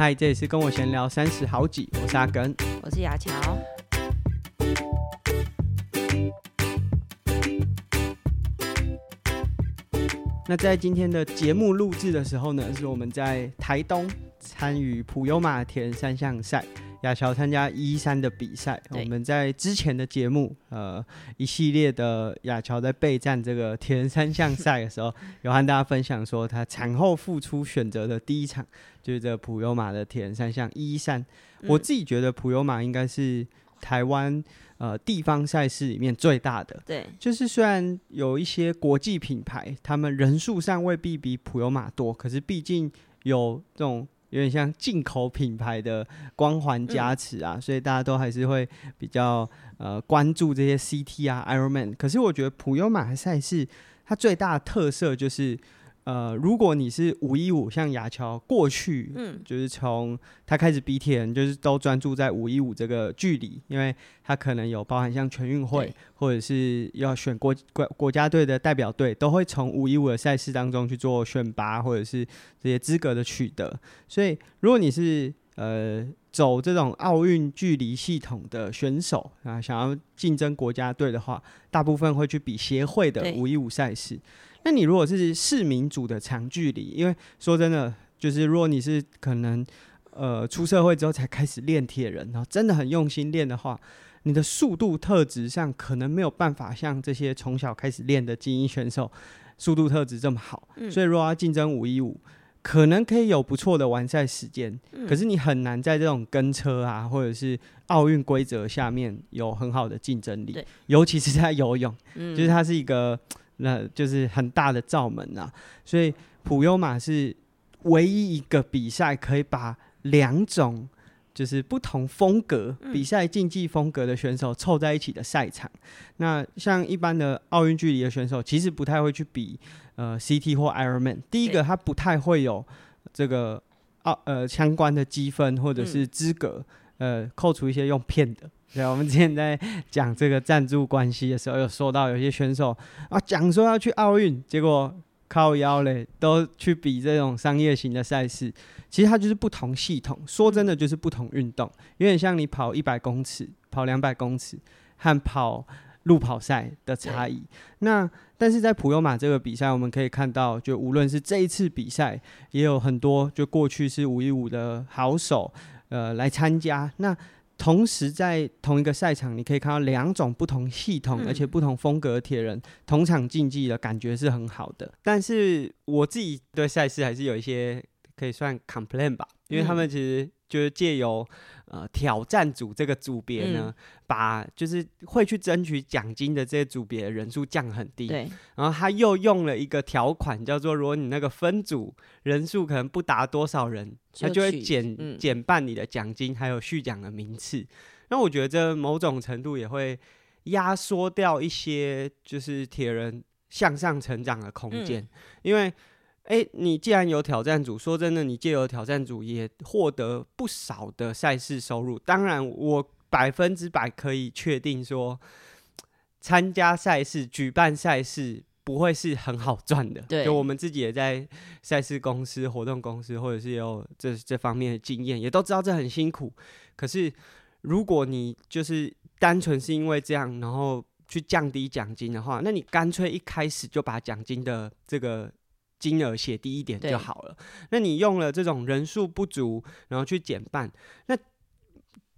嗨，这里是跟我闲聊三十好几，我是阿根，我是雅乔。那在今天的节目录制的时候呢，是我们在台东参与普悠玛铁人三项赛。雅乔参加一三的比赛，我们在之前的节目，呃，一系列的亚乔在备战这个铁人三项赛的时候，有和大家分享说，他产后复出选择的第一场就是这个普悠玛的铁人三项一三。我自己觉得普悠玛应该是台湾呃地方赛事里面最大的，对，就是虽然有一些国际品牌，他们人数上未必比普悠玛多，可是毕竟有这种。有点像进口品牌的光环加持啊，嗯、所以大家都还是会比较呃关注这些 CT 啊、Ironman。可是我觉得普悠玛赛事它最大的特色就是。呃，如果你是五一五，像雅乔过去，嗯，就是从他开始比铁人，就是都专注在五一五这个距离，因为他可能有包含像全运会，或者是要选国国国家队的代表队，都会从五一五的赛事当中去做选拔，或者是这些资格的取得。所以，如果你是呃走这种奥运距离系统的选手啊，想要竞争国家队的话，大部分会去比协会的五一五赛事。那你如果是市民组的长距离，因为说真的，就是如果你是可能呃出社会之后才开始练铁人，然后真的很用心练的话，你的速度特质上可能没有办法像这些从小开始练的精英选手速度特质这么好。嗯、所以如果要竞争五一五，可能可以有不错的完赛时间，嗯、可是你很难在这种跟车啊或者是奥运规则下面有很好的竞争力，尤其是在游泳，嗯、就是它是一个。那就是很大的罩门啊，所以普优玛是唯一一个比赛可以把两种就是不同风格比赛竞技风格的选手凑在一起的赛场。那像一般的奥运距离的选手，其实不太会去比呃 CT 或 Ironman。第一个，他不太会有这个奥呃相关的积分或者是资格，呃，扣除一些用骗的。对，我们之前在讲这个赞助关系的时候，有说到有些选手啊，讲说要去奥运，结果靠腰嘞，都去比这种商业型的赛事。其实它就是不同系统，说真的就是不同运动，有点像你跑一百公尺、跑两百公尺和跑路跑赛的差异。那但是在普悠马这个比赛，我们可以看到，就无论是这一次比赛，也有很多就过去是五一五的好手，呃，来参加。那同时，在同一个赛场，你可以看到两种不同系统而且不同风格的铁人同场竞技的感觉是很好的。但是我自己对赛事还是有一些可以算 complain 吧，因为他们其实就是借由呃挑战组这个组别呢，把就是会去争取奖金的这些组别的人数降很低。对。然后他又用了一个条款，叫做如果你那个分组人数可能不达多少人。他就会减减、嗯、半你的奖金，还有续奖的名次。那我觉得这某种程度也会压缩掉一些就是铁人向上成长的空间。嗯、因为，哎、欸，你既然有挑战组，说真的，你借由挑战组也获得不少的赛事收入。当然，我百分之百可以确定说，参加赛事、举办赛事。不会是很好赚的，对就我们自己也在赛事公司、活动公司，或者是有这这方面的经验，也都知道这很辛苦。可是，如果你就是单纯是因为这样，然后去降低奖金的话，那你干脆一开始就把奖金的这个金额写低一点就好了。那你用了这种人数不足，然后去减半，那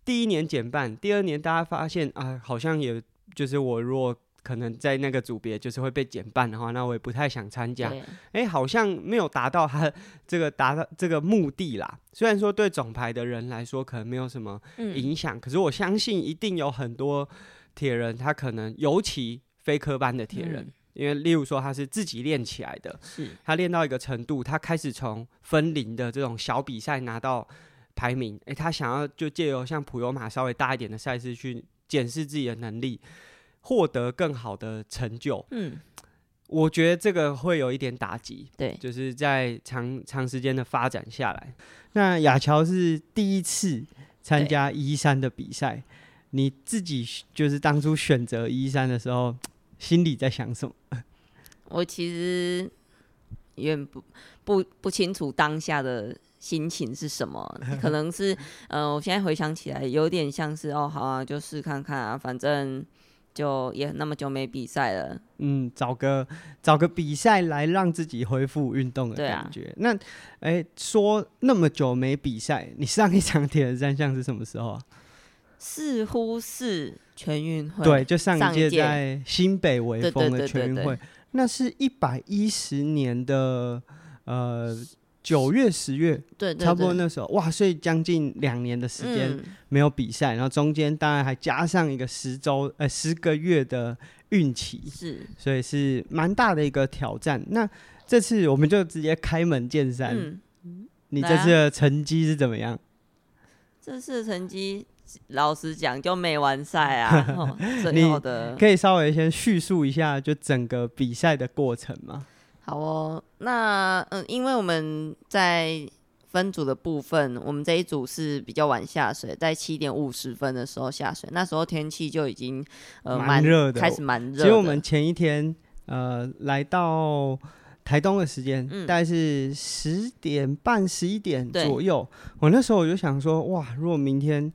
第一年减半，第二年大家发现啊，好像也就是我如果。可能在那个组别就是会被减半的话，那我也不太想参加。哎、欸，好像没有达到他这个达到这个目的啦。虽然说对总排的人来说可能没有什么影响，嗯、可是我相信一定有很多铁人，他可能尤其非科班的铁人，嗯、因为例如说他是自己练起来的，是他练到一个程度，他开始从分龄的这种小比赛拿到排名。哎、欸，他想要就借由像普悠马稍微大一点的赛事去检视自己的能力。获得更好的成就，嗯，我觉得这个会有一点打击，对，就是在长长时间的发展下来。那亚乔是第一次参加一三的比赛，你自己就是当初选择一三的时候，心里在想什么？我其实也不不不清楚当下的心情是什么？可能是，呃，我现在回想起来，有点像是哦，好啊，就试看看啊，反正就也那么久没比赛了，嗯，找个找个比赛来让自己恢复运动的感觉。啊、那，哎、欸，说那么久没比赛，你上一场铁人三项是什么时候啊？似乎是全运会，对，就上一届在新北微风的全运会，那是一百一十年的呃。九月、十月，对，差不多那时候，哇，所以将近两年的时间没有比赛，嗯，然后中间当然还加上一个十周，呃，十个月的孕期，是，所以是蛮大的一个挑战。那这次我们就直接开门见山，嗯，你这次的成绩是怎么样？这次的成绩，老实讲就没完赛啊。哦，最后的你可以稍微先叙述一下，就整个比赛的过程吗？好哦，那嗯，因为我们在分组的部分，我们这一组是比较晚下水，在七点五十分的时候下水，那时候天气就已经呃蛮热的，开始蛮热。其实我们前一天呃来到台东的时间，嗯，大概是十点半、十一点左右。我那时候我就想说，哇，如果明天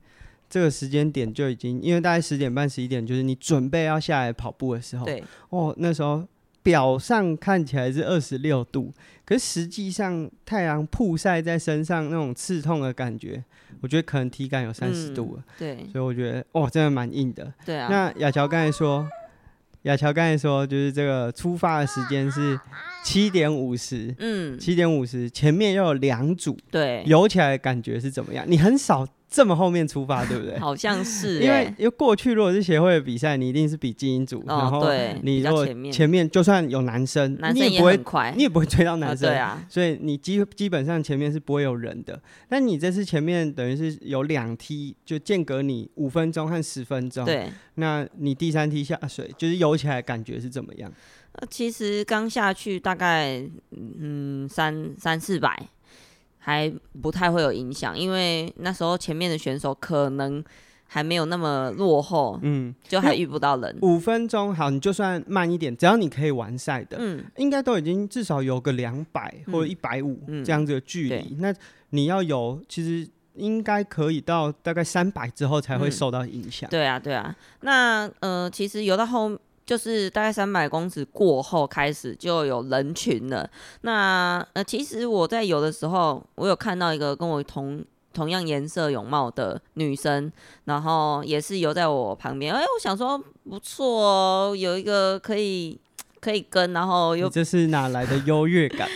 这个时间点就已经，因为大概十点半、十一点，就是你准备要下来跑步的时候，对，哦，那时候。表上看起来是二十六度，可是实际上太阳曝晒在身上那种刺痛的感觉，我觉得可能体感有三十度了。嗯，对，所以我觉得哦，真的蛮硬的。对啊。那雅乔刚才说，雅乔刚才说，就是这个出发的时间是七点五十，嗯，七点五十，前面又有两组，对，游起来的感觉是怎么样？你很少。这么后面出发，对不对？好像是、欸，因为因为过去如果是协会的比赛，你一定是比精英组，哦、然后你如果前面就算有男生，男生你也不会很快，你也不会追到男生，哦、对啊，所以你基基本上前面是不会有人的。但你这次前面等于是有两梯，就间隔你五分钟和十分钟，对，那你第三梯下水，就是游起来感觉是怎么样？呃，其实刚下去大概嗯三三四百。还不太会有影响，因为那时候前面的选手可能还没有那么落后，嗯，就还遇不到人。五分钟好，你就算慢一点，只要你可以完赛的，嗯，应该都已经至少有个两百或者一百五这样子的距离。那你要有，其实应该可以到大概三百之后才会受到影响。对啊，对啊。那呃，其实游到后。就是大概三百公尺过后开始就有人群了。那呃，其实我在游的时候，我有看到一个跟我同同样颜色泳帽的女生，然后也是游在我旁边。哎，我想说不错哦，有一个可以。可以跟，然后又这是哪来的优越感？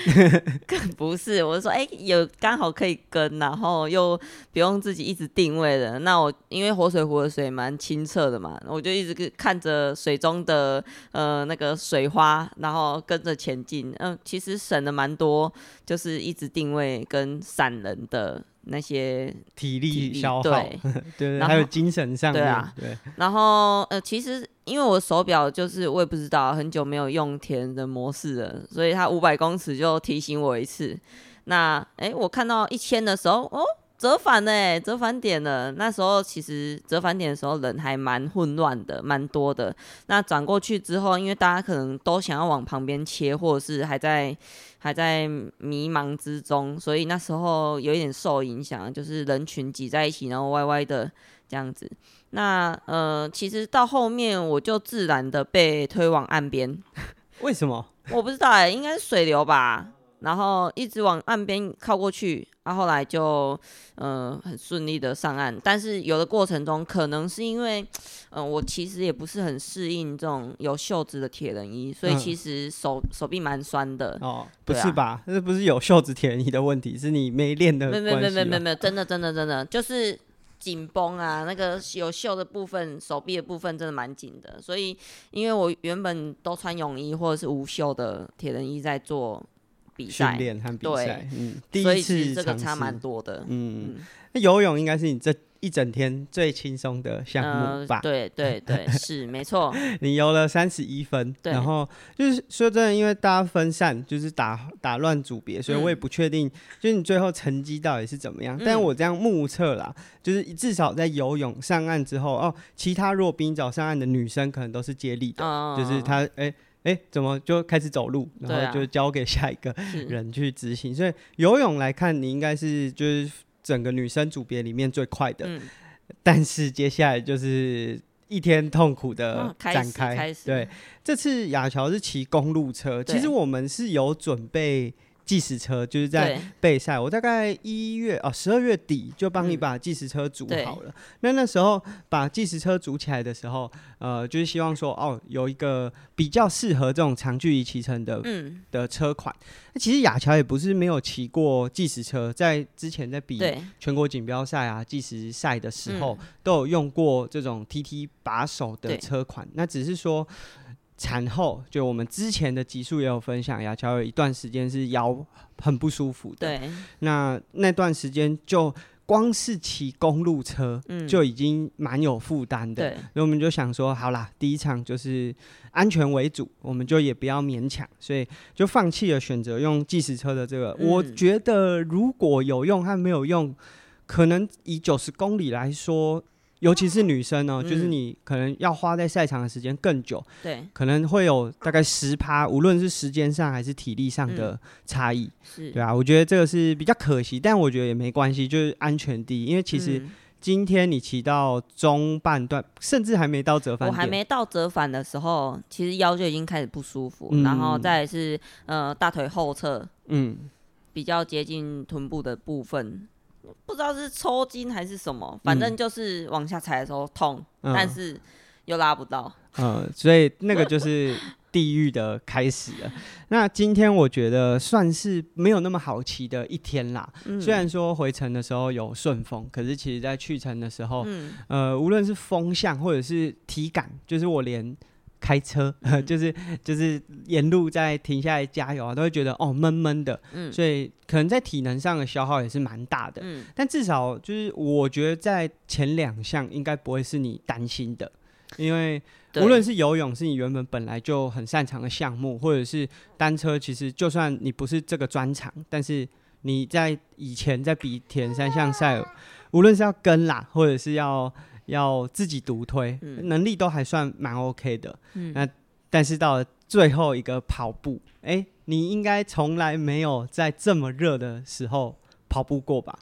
不是，我是说，哎、欸，有刚好可以跟，然后又不用自己一直定位的。那我因为活水湖的水蛮清澈的嘛，我就一直看着水中的呃那个水花，然后跟着前进。嗯、呃，其实省了蛮多，就是一直定位跟散人的。那些体力消耗，对 对，还有精神上面，对啊，对。然后呃，其实因为我手表就是我也不知道，很久没有用铁人的模式了，所以它五百公尺就提醒我一次。那哎、我看到一千的时候，哦。折返呢？折返点了。那时候其实折返点的时候人还蛮混乱的，蛮多的。那转过去之后，因为大家可能都想要往旁边切，或者是还在还在迷茫之中，所以那时候有一点受影响，就是人群挤在一起，然后歪歪的这样子。那呃，其实到后面我就自然的被推往岸边。为什么？我不知道哎、欸，应该是水流吧。然后一直往岸边靠过去，然、啊、后来就嗯、呃、很顺利的上岸。但是有的过程中，可能是因为嗯、呃、我其实也不是很适应这种有袖子的铁人衣，所以其实手、嗯、手臂蛮酸的。哦，不是吧？这、啊、不是有袖子铁人衣的问题，是你没练的。没有没有没有没有，真的真的真的就是紧绷啊，那个有袖的部分，手臂的部分真的蛮紧的。所以因为我原本都穿泳衣或者是无袖的铁人衣在做。训练和比赛，嗯，第一次这个差蛮多的，嗯，那游泳应该是你这一整天最轻松的项目吧？呃、对对对，是没错。你游了三十一分，然后就是说真的，因为大家分散，就是打打乱组别，所以我也不确定，就是你最后成绩到底是怎么样。嗯、但我这样目测啦，就是至少在游泳上岸之后，哦，其他如果比你早上岸的女生可能都是接力的，哦、就是她哎。欸哎，怎么就开始走路，然后就交给下一个人去执行。所以游泳来看，你应该是就是整个女生组别里面最快的。嗯、但是接下来就是一天痛苦的展开。开对，这次雅乔是骑公路车，其实我们是有准备。计时车就是在备赛，我大概一月哦十二月底就帮你把计时车组好了。嗯、那那时候把计时车组起来的时候，呃，就是希望说哦，有一个比较适合这种长距离骑乘的、嗯、的车款。那其实雅乔也不是没有骑过计时车，在之前在比全国锦标赛啊计时赛的时候，嗯、都有用过这种 TT 把手的车款。那只是说。产后就我们之前的集数也有分享，雅乔有一段时间是腰很不舒服的。对，那那段时间就光是骑公路车，就已经蛮有负担的。对，所以我们就想说，好啦，第一场就是安全为主，我们就也不要勉强，所以就放弃了选择用计时车的这个。嗯、我觉得如果有用和没有用，可能以九十公里来说。尤其是女生呢、就是你可能要花在赛场的时间更久，对，可能会有大概十趴，无论是时间上还是体力上的差异，是、对啊，我觉得这个是比较可惜，但我觉得也没关系，就是安全第一。因为其实今天你骑到中半段，甚至还没到折返，我还没到折返的时候，其实腰就已经开始不舒服，嗯、然后再是呃大腿后侧，嗯，比较接近臀部的部分。不知道是抽筋还是什么，反正就是往下踩的时候痛，嗯、但是又拉不到。嗯，所以那个就是地狱的开始了。那今天我觉得算是没有那么好骑的一天啦。嗯、虽然说回程的时候有顺风，可是其实在去程的时候，嗯、呃，无论是风向或者是体感，就是我连。开车，嗯、就是就是沿路在停下来加油啊，都会觉得哦闷闷的，嗯，所以可能在体能上的消耗也是蛮大的，嗯，但至少就是我觉得在前两项应该不会是你担心的，因为无论是游泳是你原本本来就很擅长的项目，或者是单车，其实就算你不是这个专长，但是你在以前在比铁人三项赛，无论是要跟啦，或者是要。要自己独推，嗯、能力都还算蛮 OK 的。嗯、那但是到了最后一个跑步，哎、欸，你应该从来没有在这么热的时候跑步过吧？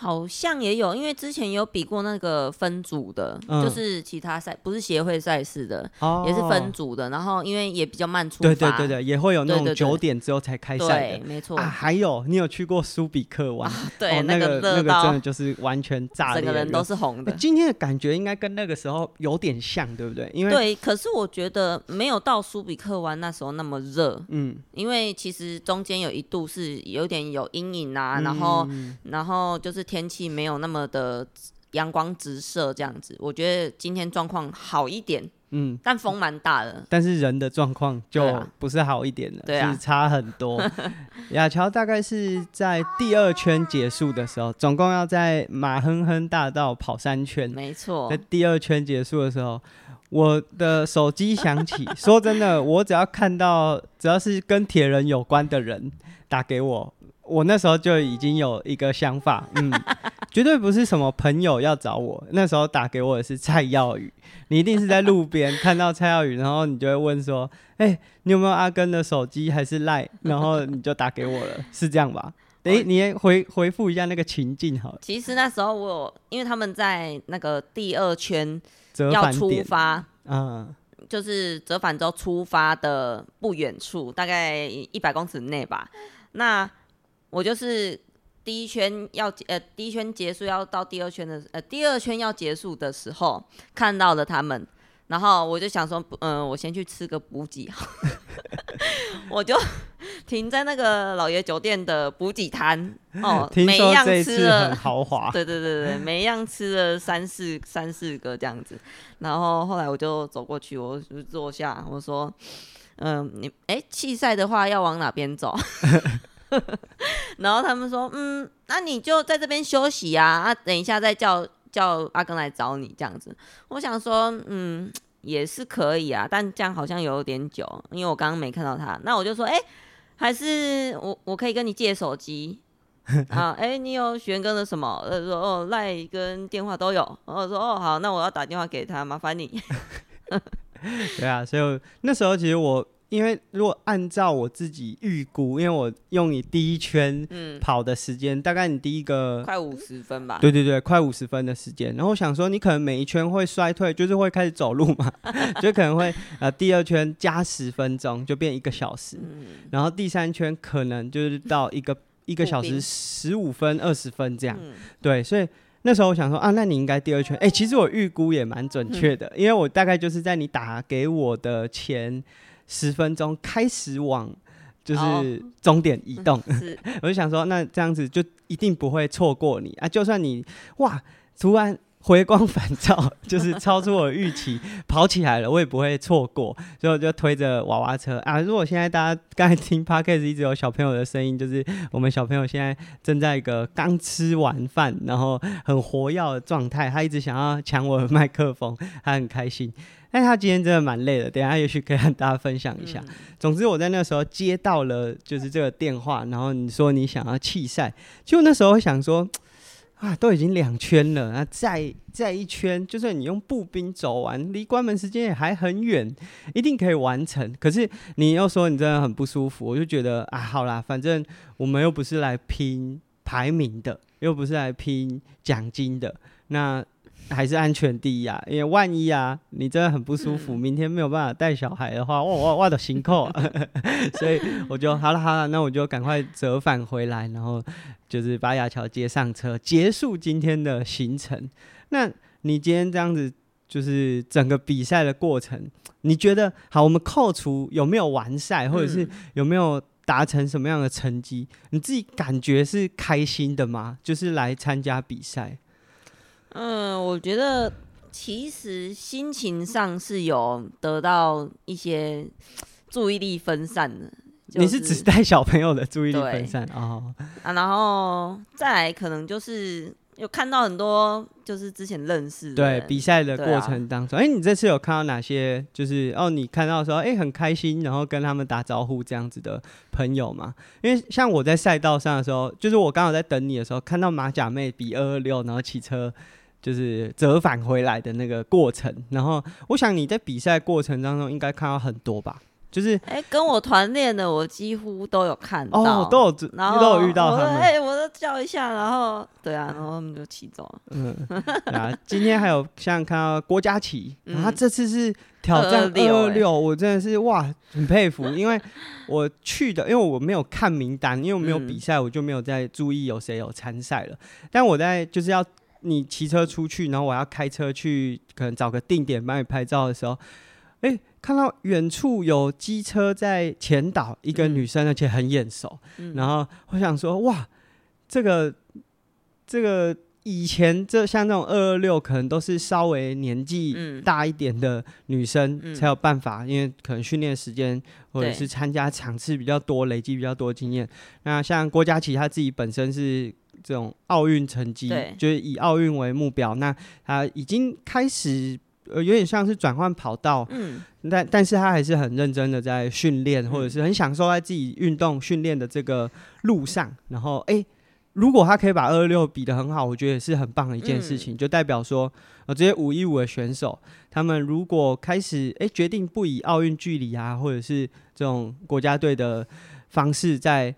好像也有，因为之前有比过那个分组的，嗯、就是其他赛，不是协会赛事的，哦、也是分组的。然后因为也比较慢出发，对对对对，也会有那种九点之后才开赛的，对，没错。啊，还有你有去过苏比克湾？啊、对，哦、那个那个真的就是完全炸裂，整个人都是红的。今天的感觉应该跟那个时候有点像，对不对？因为对，可是我觉得没有到苏比克湾那时候那么热。嗯，因为其实中间有一度是有点有阴影啊，嗯、然后然后就是。天气没有那么的阳光直射，这样子，我觉得今天状况好一点，嗯，但风蛮大的，但是人的状况就不是好一点了，对啊，是差很多。雅乔大概是在第二圈结束的时候，总共要在马哼哼大道跑三圈，没错，在第二圈结束的时候，我的手机响起，说真的，我只要看到只要是跟铁人有关的人打给我。我那时候就已经有一个想法，嗯，绝对不是什么朋友要找我。那时候打给我的是蔡耀宇，你一定是在路边看到蔡耀宇，然后你就会问说：“哎、欸，你有没有阿根的手机还是 Line？” 然后你就打给我了，是这样吧？哎、欸，你也回回复一下那个情境好了。其实那时候我有，因为他们在那个第二圈要出发，嗯，就是折返之后出发的不远处，大概一百公尺内吧。那我就是第一圈要呃第一圈结束要到第二圈的呃第二圈要结束的时候看到了他们，然后我就想说，嗯、呃，我先去吃个补给，我就停在那个老爷酒店的补给摊哦，每一样吃了很豪华，对对对对，每一样吃了三四三四个这样子，然后后来我就走过去，我就坐下，我说，嗯、呃，你哎弃赛的话要往哪边走？然后他们说，嗯，那你就在这边休息啊，啊，等一下再叫叫阿根来找你这样子。我想说，嗯，也是可以啊，但这样好像有点久，因为我刚刚没看到他。那我就说，哎，还是我我可以跟你借手机 啊？哎，你有玄哥的什么？他说，哦，赖跟电话都有。然后我说，哦，好，那我要打电话给他，麻烦你。对啊，所以那时候其实我。因为如果按照我自己预估，因为我用你第一圈跑的时间，嗯、大概你第一个快五十分吧。对对对，快五十分的时间。然后我想说，你可能每一圈会衰退，就是会开始走路嘛，就可能会呃第二圈加十分钟，就变一个小时。嗯、然后第三圈可能就是到一个 一个小时十五分、二十分这样。嗯、对，所以那时候我想说啊，那你应该第二圈。哎，其实我预估也蛮准确的，嗯、因为我大概就是在你打给我的前。十分钟开始往就是终点移动，哦、我就想说，那这样子就一定不会错过你啊！就算你哇，突然回光返照，就是超出我预期 跑起来了，我也不会错过。所以我就推着娃娃车啊！如果现在大家刚才听 Podcast 一直有小朋友的声音，就是我们小朋友现在正在一个刚吃完饭，然后很活跃的状态，他一直想要抢我的麦克风，他很开心。但他今天真的蛮累的，等一下也许可以和大家分享一下。嗯、总之，我在那时候接到了就是这个电话，然后你说你想要弃赛，就那时候想说，啊，都已经两圈了，那再再一圈，就算你用步兵走完，离关门时间也还很远，一定可以完成。可是你又说你真的很不舒服，我就觉得啊，好啦，反正我们又不是来拼排名的，又不是来拼奖金的，那。还是安全第一啊！因为万一啊，你真的很不舒服，嗯、明天没有办法带小孩的话，哇哇哇的辛苦，所以我就好了好了，那我就赶快折返回来，然后就是把雅乔接上车，结束今天的行程。那你今天这样子，就是整个比赛的过程，你觉得好？我们扣除有没有完赛，或者是有没有达成什么样的成绩，你自己感觉是开心的吗？就是来参加比赛。嗯，我觉得其实心情上是有得到一些注意力分散的。就是、你是只带小朋友的注意力分散哦啊，然后再来可能就是有看到很多就是之前认识的对比赛的过程当中，哎、啊欸，你这次有看到哪些就是哦，你看到说哎、欸、很开心，然后跟他们打招呼这样子的朋友吗？因为像我在赛道上的时候，就是我刚好在等你的时候，看到马甲妹比二二六，然后骑车。就是折返回来的那个过程，然后我想你在比赛过程当中应该看到很多吧？就是哎、欸，跟我团练的我几乎都有看到，哦，都有，然后都有遇到他们，哎、欸，我都叫一下，然后对啊，然后他们就骑走了。嗯，啊，今天还有像看到郭嘉琪，然后他这次是挑战二二六，我真的是哇，很佩服，因为我去的，因为我没有看名单，因为我没有比赛，我就没有在注意有谁有参赛了，但我在就是要。你骑车出去，然后我要开车去，可能找个定点帮你拍照的时候，哎、欸，看到远处有机车在前导一个女生，而且很眼熟。嗯、然后我想说，哇，这个这个以前这像这种二二六，可能都是稍微年纪大一点的女生才有办法，嗯、因为可能训练时间或者是参加场次比较多，累积比较多经验。那像郭嘉琪，她自己本身是。这种奥运成绩，就是以奥运为目标。那他已经开始，呃，有点像是转换跑道，嗯，但但是他还是很认真的在训练，嗯、或者是很享受在自己运动训练的这个路上。然后，哎、欸，如果他可以把二二六比得很好，我觉得也是很棒的一件事情，嗯、就代表说，呃，这些五一五的选手，他们如果开始，哎、欸，决定不以奥运距离啊，或者是这种国家队的方式在。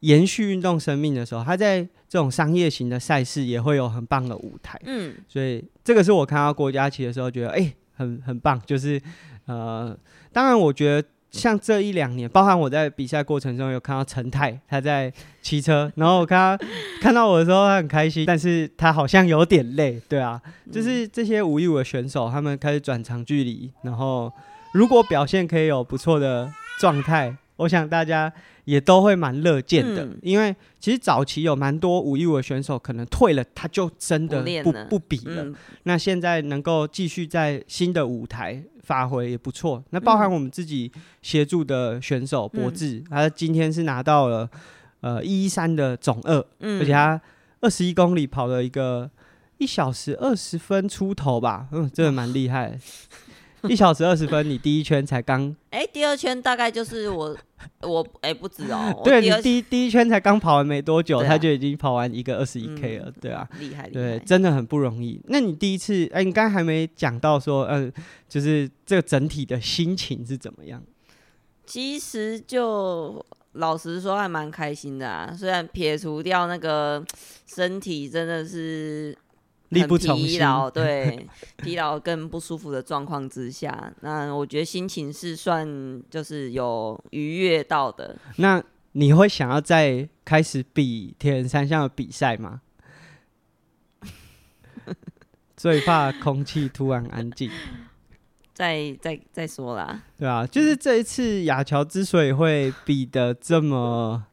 延续运动生命的时候，他在这种商业型的赛事也会有很棒的舞台。嗯，所以这个是我看到郭嘉琪的时候觉得，哎、欸，很很棒。就是呃，当然我觉得像这一两年，包含我在比赛过程中有看到陈泰他在骑车，然后我看他看到我的时候他很开心，但是他好像有点累，对啊，就是这些五一五的选手，他们开始转长距离，然后如果表现可以有不错的状态，我想大家。也都会蛮乐见的，嗯、因为其实早期有蛮多五一五的选手可能退了，他就真的不不，不比了。嗯、那现在能够继续在新的舞台发挥也不错。那包含我们自己协助的选手博智，嗯、他今天是拿到了呃一一三的总二，嗯、而且他二十一公里跑了一个一小时二十分出头吧，嗯，真的蛮厉害。一小时二十分，你第一圈才刚，哎、欸，第二圈大概就是我 我哎、欸、不止哦，对你第一第一圈才刚跑完没多久，啊、他就已经跑完一个二十一 K 了，嗯、对啊，厉害，对，真的很不容易。那你第一次，哎、欸，你刚才还没讲到说，嗯、呃，就是这个整体的心情是怎么样？其实就老实说，还蛮开心的啊。虽然撇除掉那个身体真的是很力不从心，疲劳，对，疲劳跟不舒服的状况之下，那我觉得心情是算就是有愉悦到的。那你会想要再开始比铁人三项的比赛吗？最怕空气突然安静。再再再说啦，对啊，就是这一次雅乔之所以会比的这么，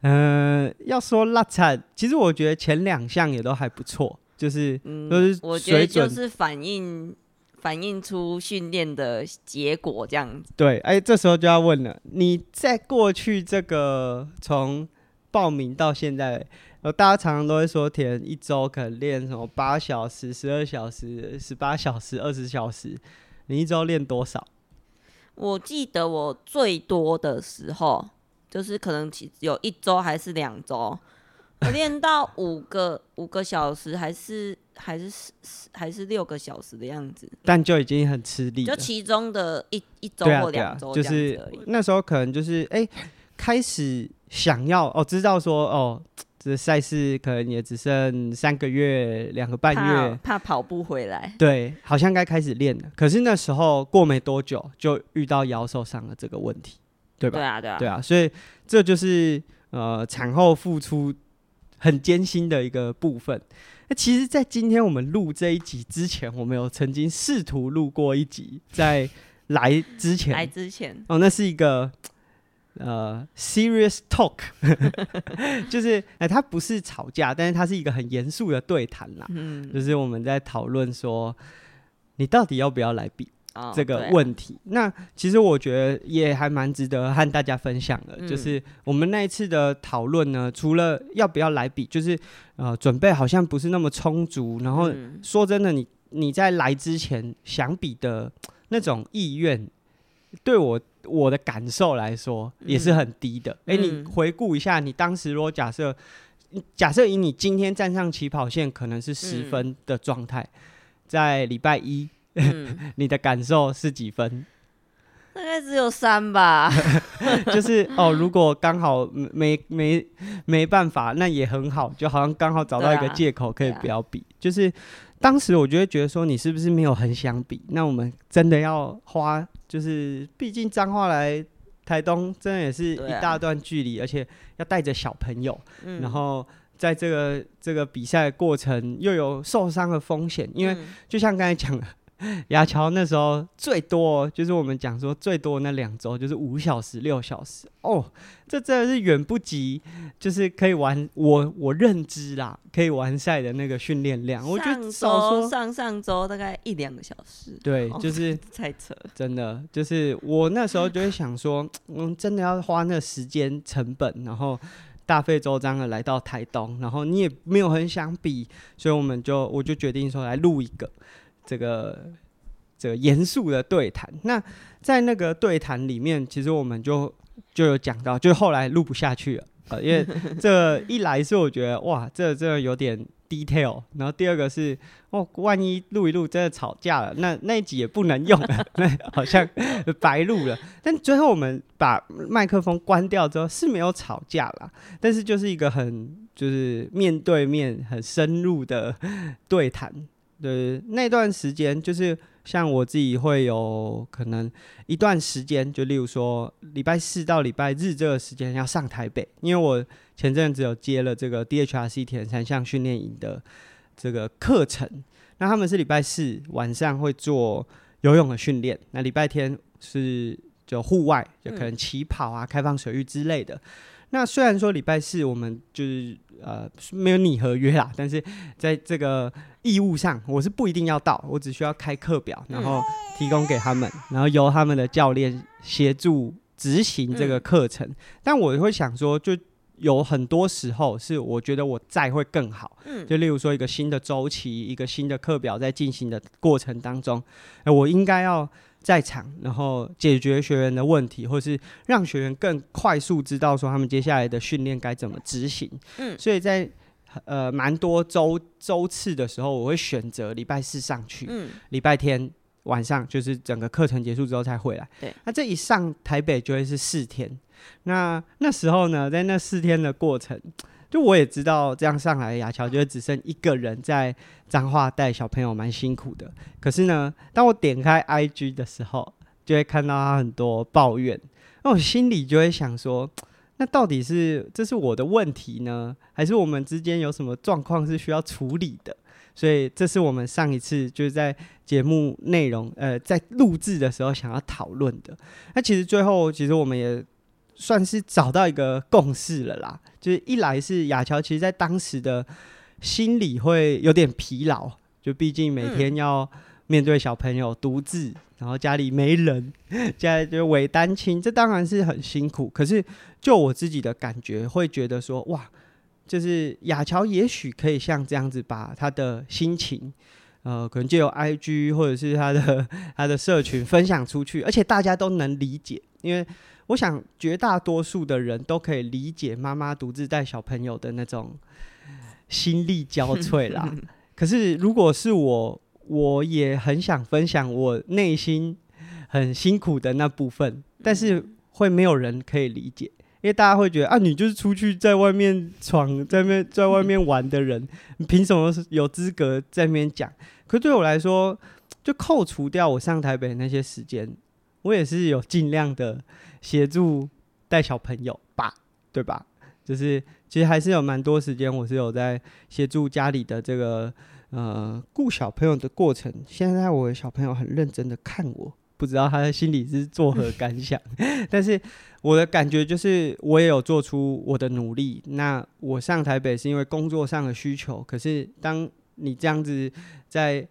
呃，要说拉惨，其实我觉得前两项也都还不错，就是都是、嗯、我觉得就是反映反映出训练的结果这样子。对，哎、欸，这时候就要问了，你在过去这个从报名到现在，呃，大家常常都会说，填一周可能练什么八小时、十二小时、十八小时、二十小时。你一周练多少？我记得我最多的时候，就是可能有一周还是两周，我练到五个五个小时，还是还是还是六个小时的样子。但就已经很吃力了。就其中的一一周或两周，就是那时候可能就是哎、欸，开始想要哦，知道说哦。这赛事可能也只剩三个月、两个半月，怕，怕跑不回来。对，好像该开始练了。可是那时候过没多久，就遇到腰受伤了这个问题，对吧？对啊，对啊，对啊。所以这就是呃产后复出很艰辛的一个部分。那其实，在今天我们录这一集之前，我们有曾经试图录过一集，在来之前，来之前哦，那是一个。呃，serious talk，就是哎，它不是吵架，但是它是一个很严肃的对谈啦。嗯，就是我们在讨论说，你到底要不要来比这个问题？那其实我觉得也还蛮值得和大家分享的。嗯、就是我们那一次的讨论呢，除了要不要来比，就是呃，准备好像不是那么充足。然后说真的你，你你在来之前想比的那种意愿，对我。我的感受来说也是很低的。哎、嗯，欸、你回顾一下，你当时如果假设，假设以你今天站上起跑线可能是十分的状态，嗯、在礼拜一，嗯、你的感受是几分？大概只有三吧。就是哦，如果刚好没没没办法，那也很好，就好像刚好找到一个借口可以不要比，就是。当时我就会觉得说，你是不是没有很想比？那我们真的要花，就是毕竟脏话来台东，真的也是一大段距离，啊、而且要带着小朋友，嗯、然后在这个这个比赛过程又有受伤的风险，因为就像刚才讲的。雅乔那时候最多就是我们讲说最多那两周就是五小时六小时哦，这真的是远不及就是可以玩我我认知啦，可以完赛的那个训练量。我觉得少说上上周大概一两个小时，对，就是 太扯，真的就是我那时候就会想说，嗯，真的要花那时间成本，然后大费周章的来到台东，然后你也没有很想比，所以我们就我就决定说来录一个。这个这个严肃的对谈，那在那个对谈里面，其实我们就就有讲到，就后来录不下去了，呃，因为这一来是我觉得哇，这这有点 detail，然后第二个是哦，万一录一录真的吵架了，那那一集也不能用了，那好像白录了。但最后我们把麦克风关掉之后是没有吵架啦，但是就是一个很就是面对面很深入的对谈。对，那段时间就是像我自己会有可能一段时间，就例如说礼拜四到礼拜日这个时间要上台北，因为我前阵子有接了这个 DHRC 铁人三项训练营的这个课程，那他们是礼拜四晚上会做游泳的训练，那礼拜天是就户外，就可能起跑啊、开放水域之类的。那虽然说礼拜四我们就是呃没有拟合约啦，但是在这个义务上，我是不一定要到，我只需要开课表，然后提供给他们，然后由他们的教练协助执行这个课程。但我会想说，就有很多时候是我觉得我在会更好。嗯，就例如说一个新的周期，一个新的课表在进行的过程当中，呃，我应该要在场，然后解决学员的问题，或是让学员更快速知道说他们接下来的训练该怎么执行。嗯，所以在呃蛮多周周次的时候，我会选择礼拜四上去，嗯，礼拜天。晚上就是整个课程结束之后才回来。对，那这一上台北就会是四天。那那时候呢，在那四天的过程，就我也知道这样上来，雅乔就会只剩一个人在彰化带小朋友，蛮辛苦的。可是呢，当我点开 IG 的时候，就会看到他很多抱怨，那我心里就会想说，那到底是这是我的问题呢，还是我们之间有什么状况是需要处理的？所以这是我们上一次就是在节目内容，呃，在录制的时候想要讨论的。那其实最后，其实我们也算是找到一个共识了啦。就是一来是雅乔，其实在当时的心里会有点疲劳，就毕竟每天要面对小朋友独自，然后家里没人，家里就伪单亲，这当然是很辛苦。可是就我自己的感觉，会觉得说，哇。就是雅乔，也许可以像这样子，把他的心情，呃，可能就有 IG 或者是他的 他的社群分享出去，而且大家都能理解。因为我想，绝大多数的人都可以理解妈妈独自带小朋友的那种心力交瘁啦。可是，如果是我，我也很想分享我内心很辛苦的那部分，但是会没有人可以理解。因为大家会觉得啊，你就是出去在外面闯，在面在外面玩的人，你凭什么有资格在那边讲？可对我来说，就扣除掉我上台北那些时间，我也是有尽量的协助带小朋友吧，对吧？就是其实还是有蛮多时间，我是有在协助家里的这个呃顾小朋友的过程。现在我的小朋友很认真的看我。不知道他的心里是作何感想，但是我的感觉就是，我也有做出我的努力。那我上台北是因为工作上的需求，可是当你这样子在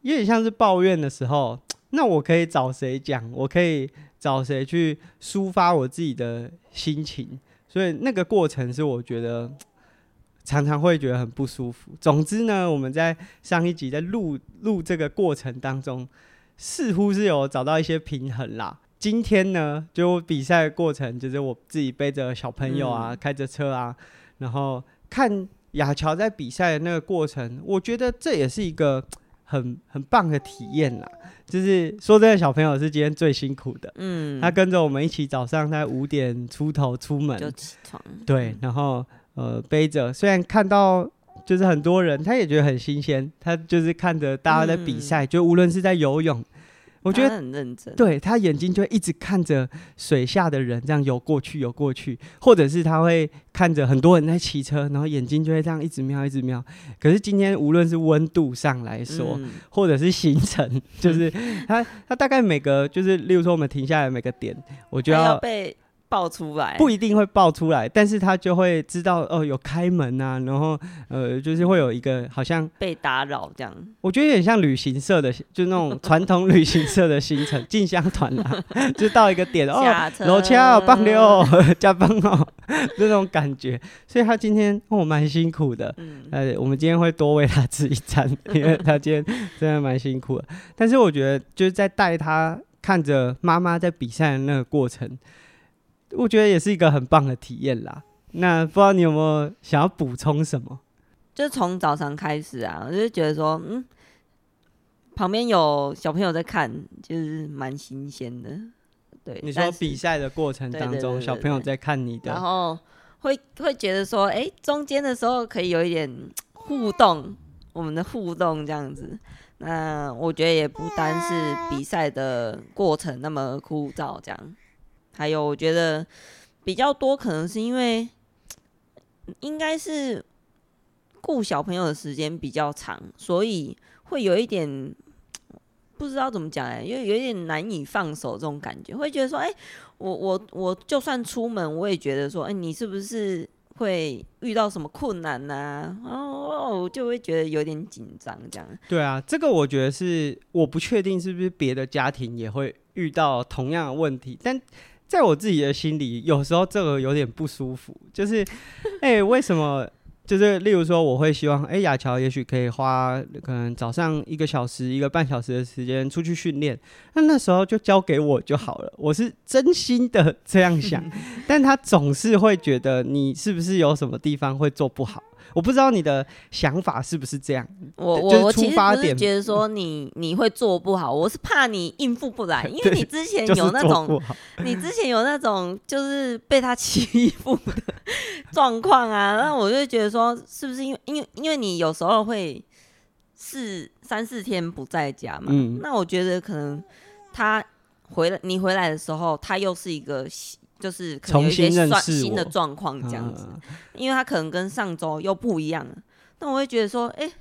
有点像是抱怨的时候，那我可以找谁讲？我可以找谁去抒发我自己的心情？所以那个过程是我觉得常常会觉得很不舒服。总之呢，我们在上一集在录录这个过程当中。似乎是有找到一些平衡啦。今天呢，就比赛的过程，就是我自己背着小朋友啊，嗯、开着车啊，然后看雅乔在比赛的那个过程，我觉得这也是一个很很棒的体验啦。就是说，这个小朋友是今天最辛苦的，嗯，他跟着我们一起早上在五点出头出门就起床，对，然后呃背着，虽然看到。就是很多人，他也觉得很新鲜。他就是看着大家在比赛，嗯、就无论是在游泳，我觉得很认真。对，他眼睛就会一直看着水下的人这样游过去，游过去，或者是他会看着很多人在骑车，然后眼睛就会这样一直瞄，一直瞄。可是今天无论是温度上来说，嗯、或者是行程，就是 他他大概每个就是，例如说我们停下来每个点，我就要，要被。爆出来不一定会爆出来，但是他就会知道哦，有开门啊，然后呃，就是会有一个好像被打扰这样。我觉得有点像旅行社的，就那种传统旅行社的行程，进香团啦，就到一个点哦，楼下棒溜 加班哦，这种感觉。所以他今天哦蛮辛苦的，嗯、呃，我们今天会多喂他吃一餐，因为他今天真的蛮辛苦的。但是我觉得就是在带他看着妈妈在比赛的那个过程。我觉得也是一个很棒的体验啦。那不知道你有没有想要补充什么？就从早上开始啊，我就觉得说，嗯，旁边有小朋友在看，就是蛮新鲜的。对，你说比赛的过程当中，小朋友在看你的，然后会会觉得说，哎、欸，中间的时候可以有一点互动，我们的互动这样子。那我觉得也不单是比赛的过程那么枯燥，这样。还有，我觉得比较多可能是因为，应该是顾小朋友的时间比较长，所以会有一点不知道怎么讲哎，因为有一点难以放手这种感觉，会觉得说，哎，我我我就算出门，我也觉得说，哎，你是不是会遇到什么困难呐？哦就会觉得有点紧张这样。对啊，这个我觉得是我不确定是不是别的家庭也会遇到同样的问题，但。在我自己的心里，有时候这个有点不舒服，就是，哎、欸，为什么？就是例如说，我会希望，哎、欸，雅乔也许可以花可能早上一个小时、一个半小时的时间出去训练，那那时候就交给我就好了。我是真心的这样想，但他总是会觉得你是不是有什么地方会做不好。我不知道你的想法是不是这样？我我我其实不是觉得说你你会做不好，我是怕你应付不来，因为你之前有那种，就是、你之前有那种就是被他欺负的状况啊，那我就觉得说，是不是因为因为因为你有时候会四三四天不在家嘛，嗯、那我觉得可能他回来你回来的时候，他又是一个。就是可能有一些新的状况这样子，因为他可能跟上周又不一样了。那我会觉得说，哎、欸，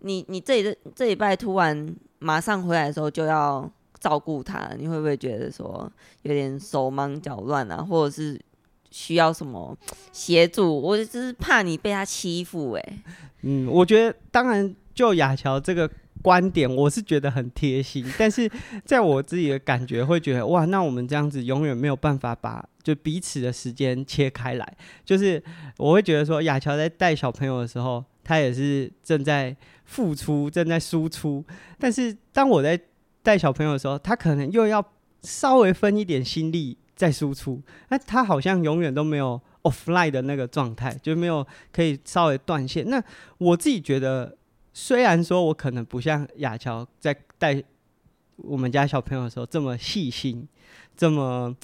你你这里这礼拜突然马上回来的时候就要照顾他，你会不会觉得说有点手忙脚乱啊，或者是需要什么协助？我就是怕你被他欺负。哎，嗯，我觉得当然就雅乔这个。观点我是觉得很贴心，但是在我自己的感觉会觉得哇，那我们这样子永远没有办法把就彼此的时间切开来。就是我会觉得说，亚乔在带小朋友的时候，他也是正在付出，正在输出。但是当我在带小朋友的时候，他可能又要稍微分一点心力在输出。那他好像永远都没有 offline 的那个状态，就没有可以稍微断线。那我自己觉得。虽然说我可能不像雅乔在带我们家小朋友的时候这么细心，这么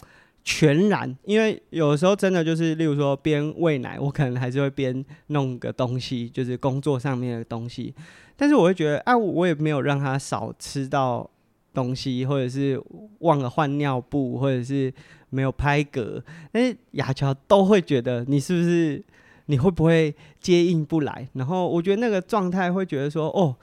全然，因为有的时候真的就是，例如说边喂奶，我可能还是会边弄个东西，就是工作上面的东西。但是我会觉得，啊，我也没有让他少吃到东西，或者是忘了换尿布，或者是没有拍嗝，但是雅乔都会觉得你是不是？你会不会接应不来？然后我觉得那个状态会觉得说，哦，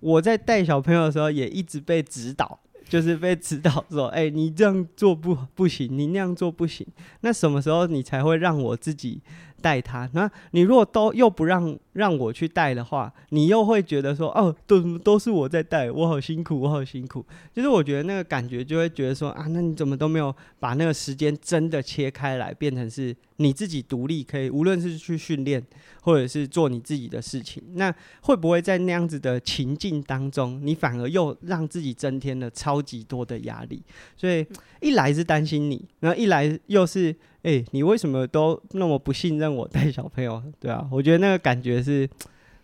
我在带小朋友的时候也一直被指导，就是被指导说，哎，你这样做不不行，你那样做不行。那什么时候你才会让我自己？带他，那你如果都又不让让我去带的话，你又会觉得说，哦，都都是我在带，我好辛苦，我好辛苦。就是我觉得那个感觉就会觉得说，啊，那你怎么都没有把那个时间真的切开来，变成是你自己独立可以，无论是去训练或者是做你自己的事情，那会不会在那样子的情境当中，你反而又让自己增添了超级多的压力？所以一来是担心你，然后一来又是。哎、你为什么都那么不信任我带小朋友？对啊，我觉得那个感觉是，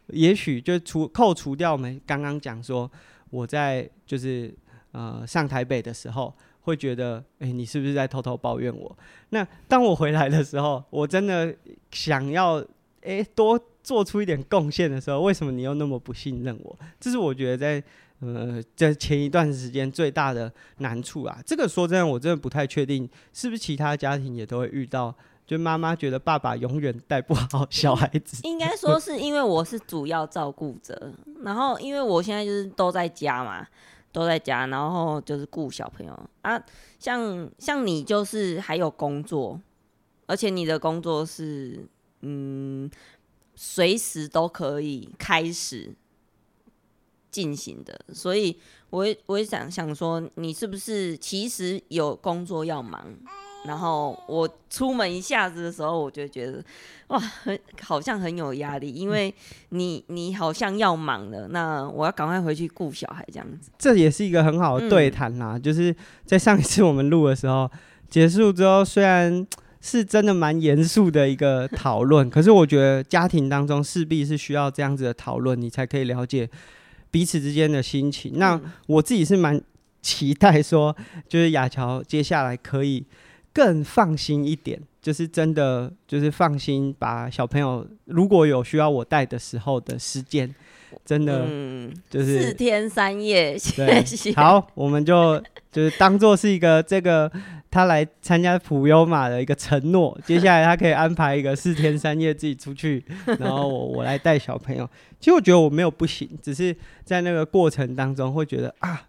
也许就除扣除掉我们刚刚讲说，我在就是呃上台北的时候，会觉得哎、你是不是在偷偷抱怨我？那当我回来的时候，我真的想要哎、多做出一点贡献的时候，为什么你又那么不信任我？这是我觉得在。呃，这前一段时间最大的难处啊，这个说真的，我真的不太确定是不是其他家庭也都会遇到，就妈妈觉得爸爸永远带不好小孩子。应该说是因为我是主要照顾者，然后因为我现在就是都在家嘛，都在家，然后就是顾小朋友啊。像像你就是还有工作，而且你的工作是嗯，随时都可以开始。进行的，所以我也我也想想说，你是不是其实有工作要忙？然后我出门一下子的时候，我就觉得哇，很好像很有压力，因为你你好像要忙了，那我要赶快回去顾小孩这样子。这也是一个很好的对谈啦，嗯、就是在上一次我们录的时候结束之后，虽然是真的蛮严肃的一个讨论，可是我觉得家庭当中势必是需要这样子的讨论，你才可以了解。彼此之间的心情，那我自己是蛮期待说，就是雅乔接下来可以更放心一点，就是真的就是放心把小朋友如果有需要我带的时候的时间，真的嗯就是四天三夜，对，好，我们就就是当做是一个这个。他来参加普优马的一个承诺，接下来他可以安排一个四天三夜自己出去，然后我我来带小朋友。其实我觉得我没有不行，只是在那个过程当中会觉得啊，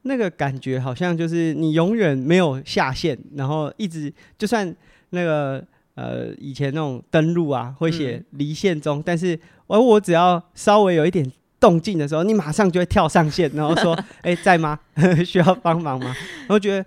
那个感觉好像就是你永远没有下线，然后一直就算那个呃以前那种登录啊会写离线中，嗯、但是而我只要稍微有一点动静的时候，你马上就会跳上线，然后说 哎、欸、在吗？需要帮忙吗？然后觉得。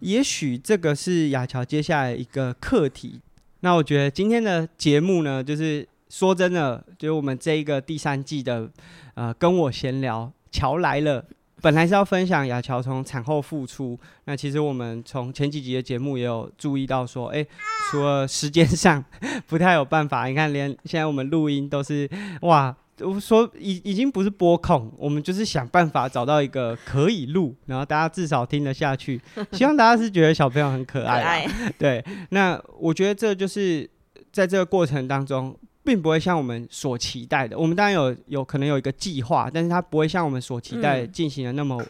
也许这个是雅乔接下来一个课题。那我觉得今天的节目呢，就是说真的，就是我们这一个第三季的呃，跟我闲聊，乔来了。本来是要分享雅乔从产后复出，那其实我们从前几集的节目也有注意到说，哎、欸，除了时间上 不太有办法，你看连现在我们录音都是哇。我说已已经不是播控，我们就是想办法找到一个可以录，然后大家至少听得下去。希望大家是觉得小朋友很可爱，可爱。对，那我觉得这就是在这个过程当中，并不会像我们所期待的。我们当然有有可能有一个计划，但是它不会像我们所期待进行的那么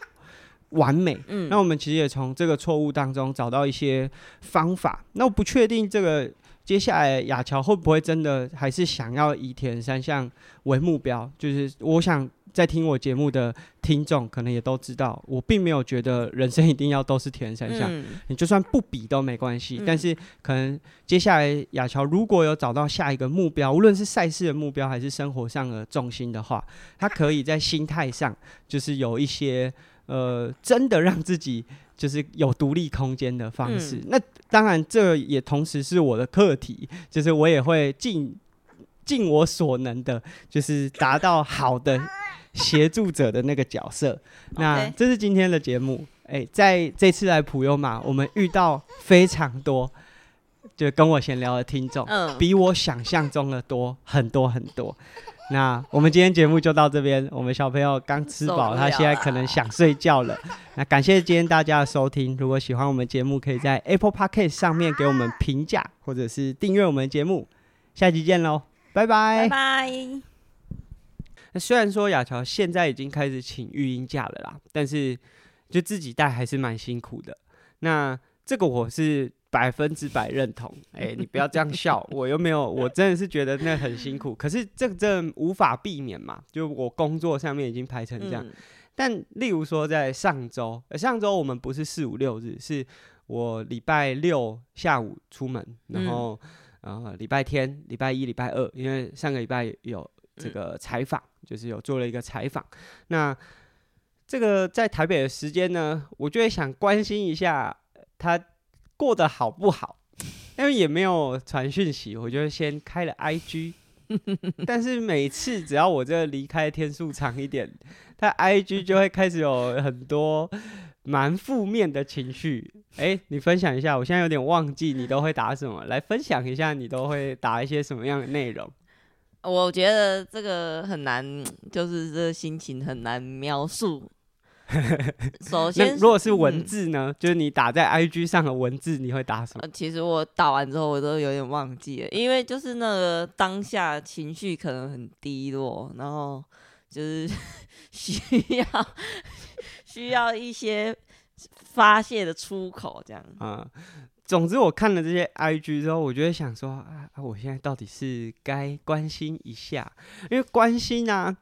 完美。嗯，那我们其实也从这个错误当中找到一些方法。那我不确定这个。接下来雅乔会不会真的还是想要以铁人三项为目标？就是我想在听我节目的听众可能也都知道，我并没有觉得人生一定要都是铁人三项，嗯、你就算不比都没关系。嗯、但是可能接下来亚乔如果有找到下一个目标，无论是赛事的目标还是生活上的重心的话，他可以在心态上就是有一些呃，真的让自己。就是有独立空间的方式，嗯、那当然这也同时是我的课题，就是我也会尽尽我所能的，就是达到好的协助者的那个角色。那这是今天的节目，哎、欸，在这次来普悠玛，我们遇到非常多，就跟我闲聊的听众，嗯、比我想象中的多很多很多。那我们今天节目就到这边。我们小朋友刚吃饱，他现在可能想睡觉了。那感谢今天大家的收听。如果喜欢我们节目，可以在 Apple Podcast 上面给我们评价，或者是订阅我们节目。下期见喽，拜拜。拜拜。那虽然说雅乔现在已经开始请育婴假了啦，但是就自己带还是蛮辛苦的。那这个我是。百分之百认同，哎、欸，你不要这样笑，我又没有，我真的是觉得那很辛苦。可是这个真无法避免嘛，就我工作上面已经排成这样。嗯、但例如说在上周，上周我们不是四五六日，是我礼拜六下午出门，然后、嗯、呃礼拜天、礼拜一、礼拜二，因为上个礼拜有这个采访，嗯、就是有做了一个采访。那这个在台北的时间呢，我就会想关心一下他。过得好不好？因为也没有传讯息，我就先开了 IG。但是每次只要我这离开天数长一点，他 IG 就会开始有很多蛮负面的情绪。哎、欸，你分享一下，我现在有点忘记你都会打什么，来分享一下你都会打一些什么样的内容。我觉得这个很难，就是这个心情很难描述。首先，如果是文字呢？嗯、就是你打在 IG 上的文字，你会打什么？呃、其实我打完之后，我都有点忘记了，因为就是那个当下情绪可能很低落，然后就是 需要需要一些发泄的出口，这样。啊、嗯，总之我看了这些 IG 之后，我就会想说啊，我现在到底是该关心一下，因为关心啊。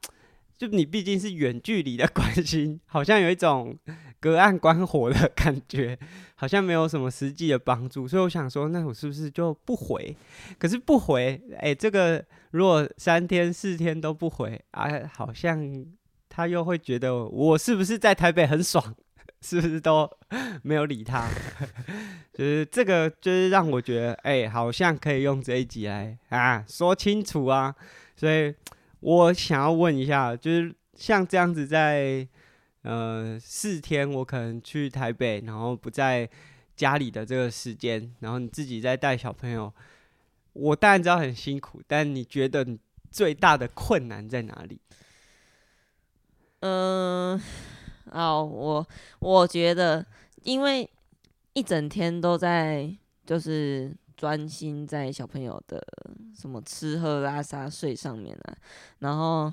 就你毕竟是远距离的关心，好像有一种隔岸观火的感觉，好像没有什么实际的帮助，所以我想说，那我是不是就不回？可是不回，哎、这个如果三天四天都不回啊，好像他又会觉得我是不是在台北很爽，是不是都 没有理他？就是这个，就是让我觉得，哎、好像可以用这一集来啊说清楚啊，所以。我想要问一下，就是像这样子在呃四天，我可能去台北，然后不在家里的这个时间，然后你自己在带小朋友，我当然知道很辛苦，但你觉得你最大的困难在哪里？嗯，哦，我我觉得，因为一整天都在就是。专心在小朋友的什么吃喝拉撒睡上面啊，然后，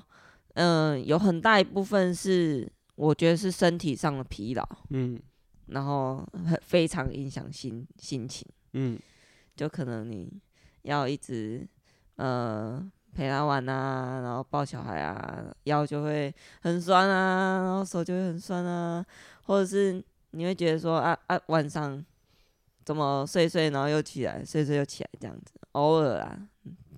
嗯、呃，有很大一部分是我觉得是身体上的疲劳，嗯，然后很非常影响心心情，嗯，就可能你要一直呃陪他玩啊，然后抱小孩啊，腰就会很酸啊，然后手就会很酸啊，或者是你会觉得说啊啊晚上。怎么睡睡，然后又起来，睡睡又起来这样子，偶尔啊，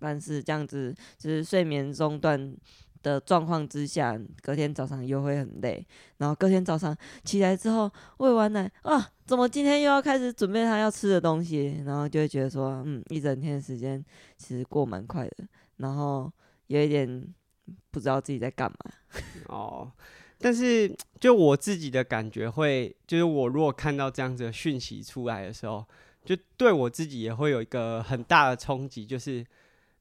但是这样子就是睡眠中断的状况之下，隔天早上又会很累，然后隔天早上起来之后喂完奶啊，怎么今天又要开始准备他要吃的东西？然后就会觉得说，嗯，一整天时间其实过蛮快的，然后有一点不知道自己在干嘛。哦，但是就我自己的感觉会，就是我如果看到这样子的讯息出来的时候，就对我自己也会有一个很大的冲击，就是。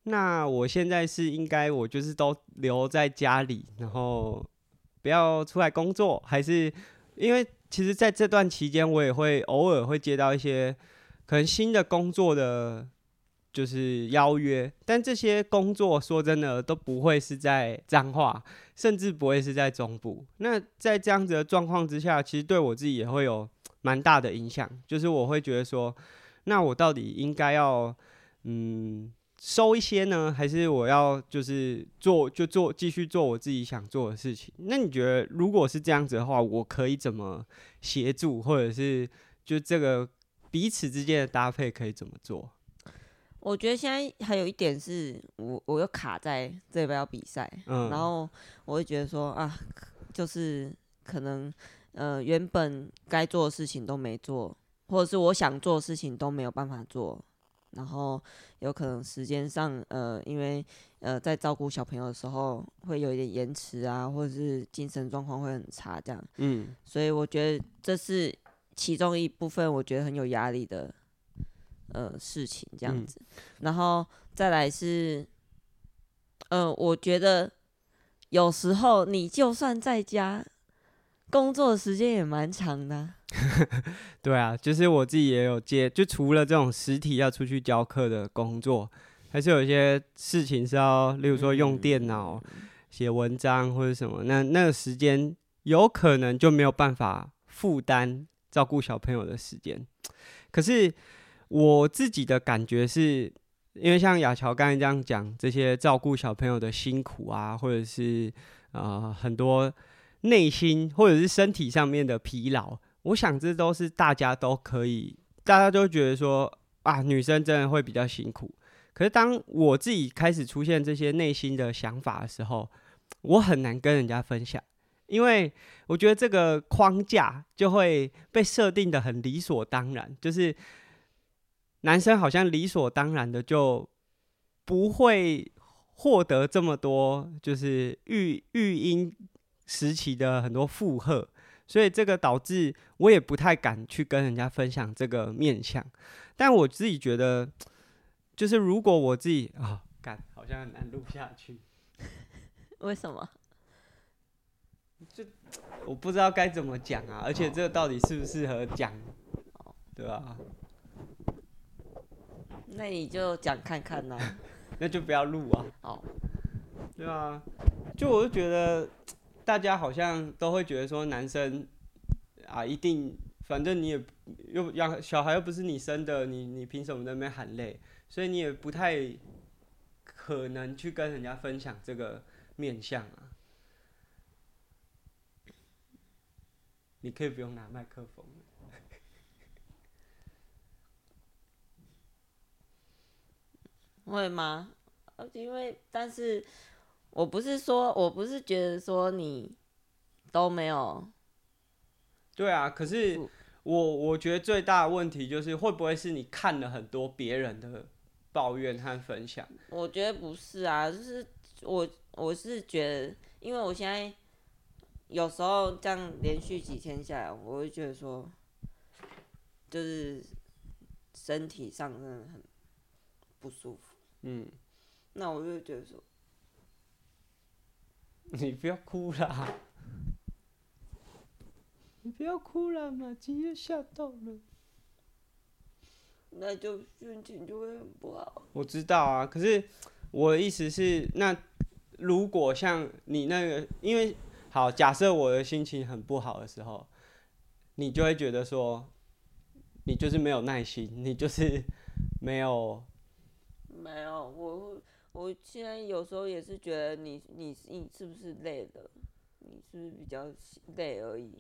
那我现在是应该我就是都留在家里，然后不要出来工作，还是因为其实在这段期间，我也会偶尔会接到一些可能新的工作的，就是邀约，但这些工作说真的都不会是在彰化，甚至不会是在中部。那在这样子的状况之下，其实对我自己也会有蛮大的影响，就是我会觉得说，那我到底应该要嗯。收一些呢，还是我要就是做就做继续做我自己想做的事情？那你觉得如果是这样子的话，我可以怎么协助，或者是就这个彼此之间的搭配可以怎么做？我觉得现在还有一点是我我又卡在这边要比赛，嗯，然后我会觉得说啊，就是可能呃原本该做的事情都没做，或者是我想做的事情都没有办法做。然后有可能时间上，呃，因为呃在照顾小朋友的时候会有一点延迟啊，或者是精神状况会很差这样。嗯，所以我觉得这是其中一部分，我觉得很有压力的呃事情这样子。嗯。然后再来是，呃，我觉得有时候你就算在家。工作的时间也蛮长的，对啊，就是我自己也有接，就除了这种实体要出去教课的工作，还是有一些事情是要，例如说用电脑写文章或者什么，那那个时间有可能就没有办法负担照顾小朋友的时间。可是我自己的感觉是，因为像雅乔刚才这样讲，这些照顾小朋友的辛苦啊，或者是呃很多。内心或者是身体上面的疲劳，我想这都是大家都可以，大家都觉得说啊，女生真的会比较辛苦。可是当我自己开始出现这些内心的想法的时候，我很难跟人家分享，因为我觉得这个框架就会被设定得很理所当然，就是男生好像理所当然的就不会获得这么多，就是育育婴。时期的很多负荷，所以这个导致我也不太敢去跟人家分享这个面相。但我自己觉得，就是如果我自己啊，干、哦、好像很难录下去。为什么？就我不知道该怎么讲啊，而且这个到底适不适合讲，对吧？那你就讲看看呐。那就不要录啊。好。对啊，就我就觉得。大家好像都会觉得说，男生啊，一定，反正你也又养小孩又不是你生的，你你凭什么在那边喊累？所以你也不太可能去跟人家分享这个面相啊。你可以不用拿麦克风。会吗？因为但是。我不是说，我不是觉得说你都没有。对啊，可是我我觉得最大的问题就是会不会是你看了很多别人的抱怨和分享？我觉得不是啊，就是我我是觉得，因为我现在有时候这样连续几天下来，我会觉得说，就是身体上真的很不舒服。嗯，那我就觉得说。你不要哭啦！你不要哭啦，马吉也吓到了。那就心情就会很不好。我知道啊，可是我的意思是，那如果像你那个，因为好，假设我的心情很不好的时候，你就会觉得说，你就是没有耐心，你就是没有。没有我。我现在有时候也是觉得你你你是不是累了？你是不是比较累而已？